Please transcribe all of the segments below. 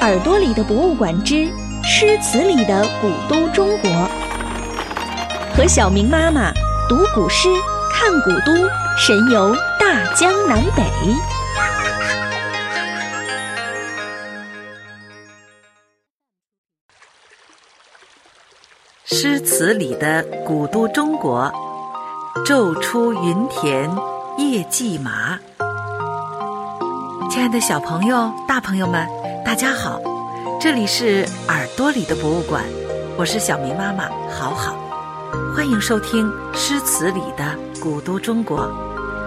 耳朵里的博物馆之诗词里的古都中国，和小明妈妈读古诗、看古都，神游大江南北。诗词里的古都中国，昼出耘田，夜绩麻。亲爱的小朋友、大朋友们，大家好！这里是耳朵里的博物馆，我是小明妈妈，好好，欢迎收听诗词里的古都中国。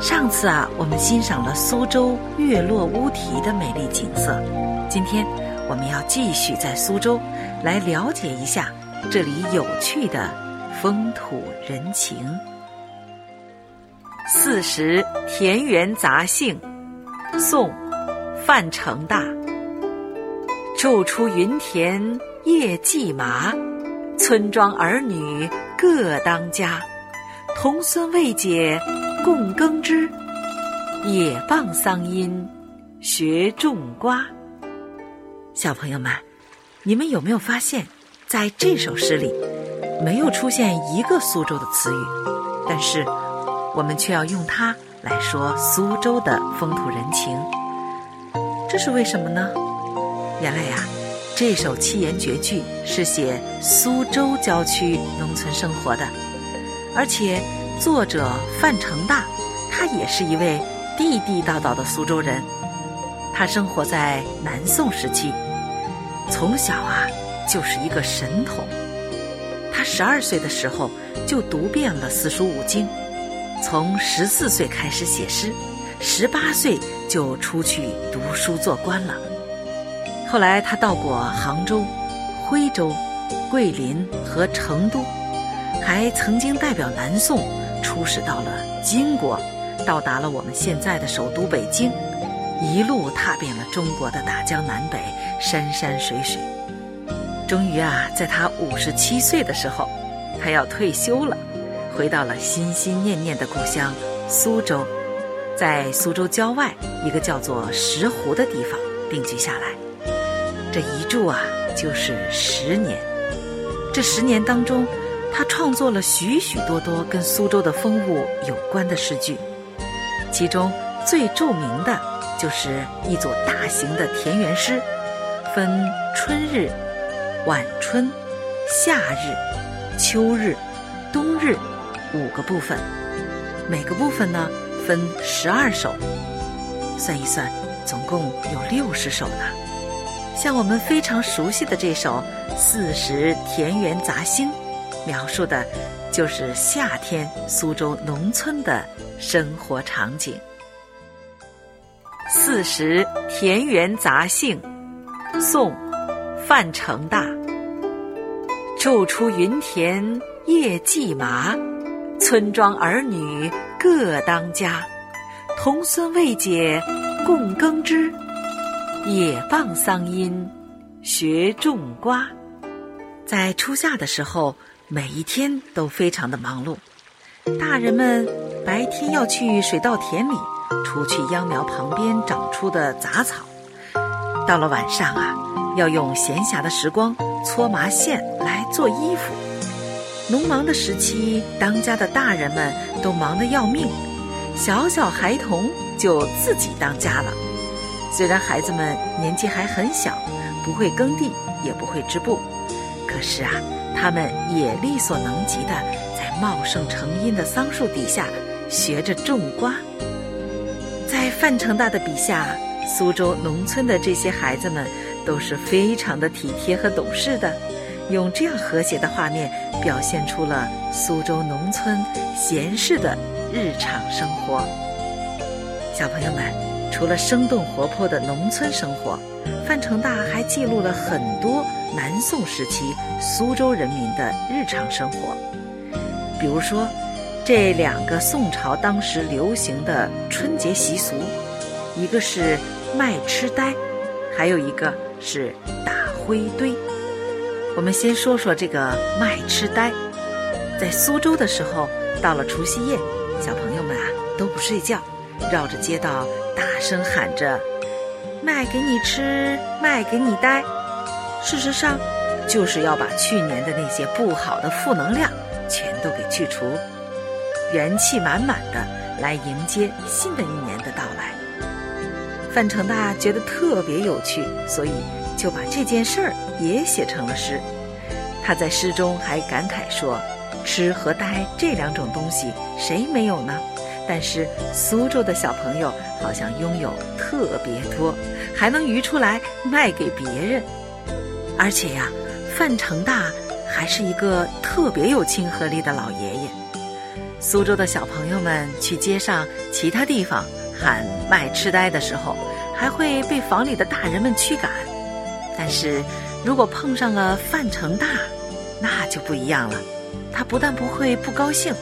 上次啊，我们欣赏了苏州月落乌啼的美丽景色，今天我们要继续在苏州来了解一下这里有趣的风土人情。《四时田园杂兴》，宋。范成大，昼出耘田夜绩麻，村庄儿女各当家，童孙未解供耕织，也傍桑阴学种瓜。小朋友们，你们有没有发现，在这首诗里，没有出现一个苏州的词语，但是我们却要用它来说苏州的风土人情。这是为什么呢？原来呀，这首七言绝句是写苏州郊区农村生活的，而且作者范成大，他也是一位地地道道的苏州人。他生活在南宋时期，从小啊就是一个神童。他十二岁的时候就读遍了四书五经，从十四岁开始写诗。十八岁就出去读书做官了。后来他到过杭州、徽州、桂林和成都，还曾经代表南宋出使到了金国，到达了我们现在的首都北京，一路踏遍了中国的大江南北、山山水水。终于啊，在他五十七岁的时候，他要退休了，回到了心心念念的故乡苏州。在苏州郊外一个叫做石湖的地方定居下来，这一住啊就是十年。这十年当中，他创作了许许多多跟苏州的风物有关的诗句，其中最著名的就是一组大型的田园诗，分春日、晚春、夏日、秋日、冬日五个部分，每个部分呢。分十二首，算一算，总共有六十首呢。像我们非常熟悉的这首《四时田园杂兴》，描述的就是夏天苏州农村的生活场景。《四时田园杂兴》，宋·范成大。昼出耘田夜绩麻，村庄儿女。各当家，童孙未解供耕织，也傍桑阴学种瓜。在初夏的时候，每一天都非常的忙碌。大人们白天要去水稻田里除去秧苗旁边长出的杂草，到了晚上啊，要用闲暇的时光搓麻线来做衣服。农忙的时期，当家的大人们都忙得要命，小小孩童就自己当家了。虽然孩子们年纪还很小，不会耕地，也不会织布，可是啊，他们也力所能及的在茂盛成荫的桑树底下学着种瓜。在范成大的笔下，苏州农村的这些孩子们都是非常的体贴和懂事的。用这样和谐的画面，表现出了苏州农村闲适的日常生活。小朋友们，除了生动活泼的农村生活，范成大还记录了很多南宋时期苏州人民的日常生活。比如说，这两个宋朝当时流行的春节习俗，一个是卖痴呆，还有一个是打灰堆。我们先说说这个卖痴呆。在苏州的时候，到了除夕夜，小朋友们啊都不睡觉，绕着街道大声喊着：“卖给你吃，卖给你待。事实上，就是要把去年的那些不好的负能量全都给去除，元气满满的来迎接新的一年的到来。范成大觉得特别有趣，所以就把这件事儿也写成了诗。他在诗中还感慨说：“吃和呆这两种东西，谁没有呢？但是苏州的小朋友好像拥有特别多，还能余出来卖给别人。而且呀，范成大还是一个特别有亲和力的老爷爷。苏州的小朋友们去街上、其他地方喊卖痴呆的时候，还会被房里的大人们驱赶。但是。”如果碰上了范成大，那就不一样了。他不但不会不高兴，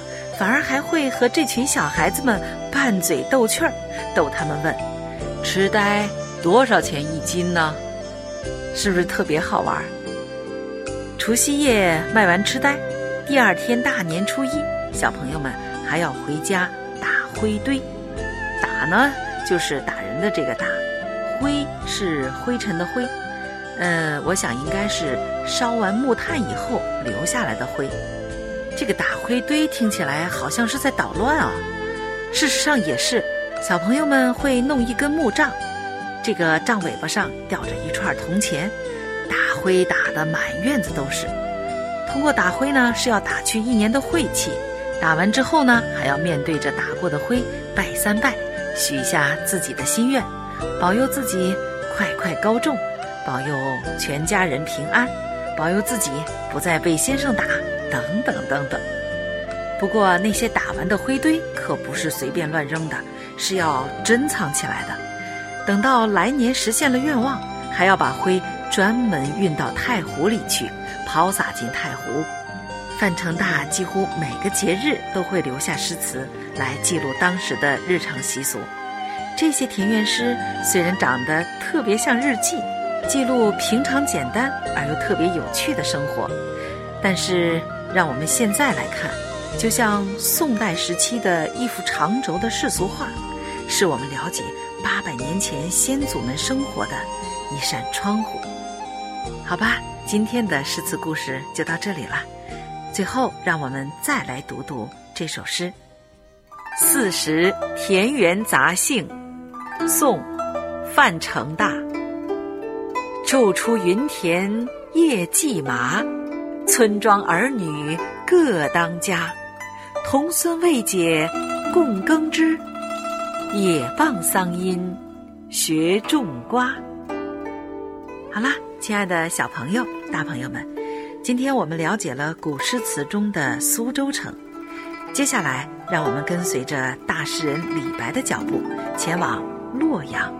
反而还会和这群小孩子们拌嘴逗趣儿，逗他们问：“痴呆多少钱一斤呢？”是不是特别好玩？除夕夜卖完痴呆，第二天大年初一，小朋友们还要回家打灰堆。打呢，就是打人的这个打；灰是灰尘的灰。嗯，我想应该是烧完木炭以后留下来的灰。这个打灰堆听起来好像是在捣乱啊，事实上也是。小朋友们会弄一根木杖，这个杖尾巴上吊着一串铜钱，打灰打得满院子都是。通过打灰呢，是要打去一年的晦气。打完之后呢，还要面对着打过的灰拜三拜，许下自己的心愿，保佑自己快快高中。保佑全家人平安，保佑自己不再被先生打，等等等等。不过那些打完的灰堆可不是随便乱扔的，是要珍藏起来的。等到来年实现了愿望，还要把灰专门运到太湖里去，抛洒进太湖。范成大几乎每个节日都会留下诗词来记录当时的日常习俗。这些田园诗虽然长得特别像日记。记录平常简单而又特别有趣的生活，但是让我们现在来看，就像宋代时期的一幅长轴的世俗画，是我们了解八百年前先祖们生活的一扇窗户。好吧，今天的诗词故事就到这里了。最后，让我们再来读读这首诗《四时田园杂兴》，宋·范成大。昼出耘田夜绩麻，村庄儿女各当家。童孙未解供耕织，也傍桑阴学种瓜。好啦，亲爱的小朋友、大朋友们，今天我们了解了古诗词中的苏州城。接下来，让我们跟随着大诗人李白的脚步，前往洛阳。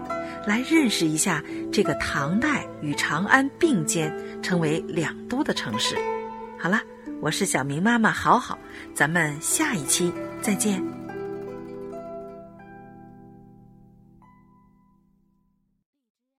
来认识一下这个唐代与长安并肩、成为两都的城市。好了，我是小明妈妈，好好，咱们下一期再见。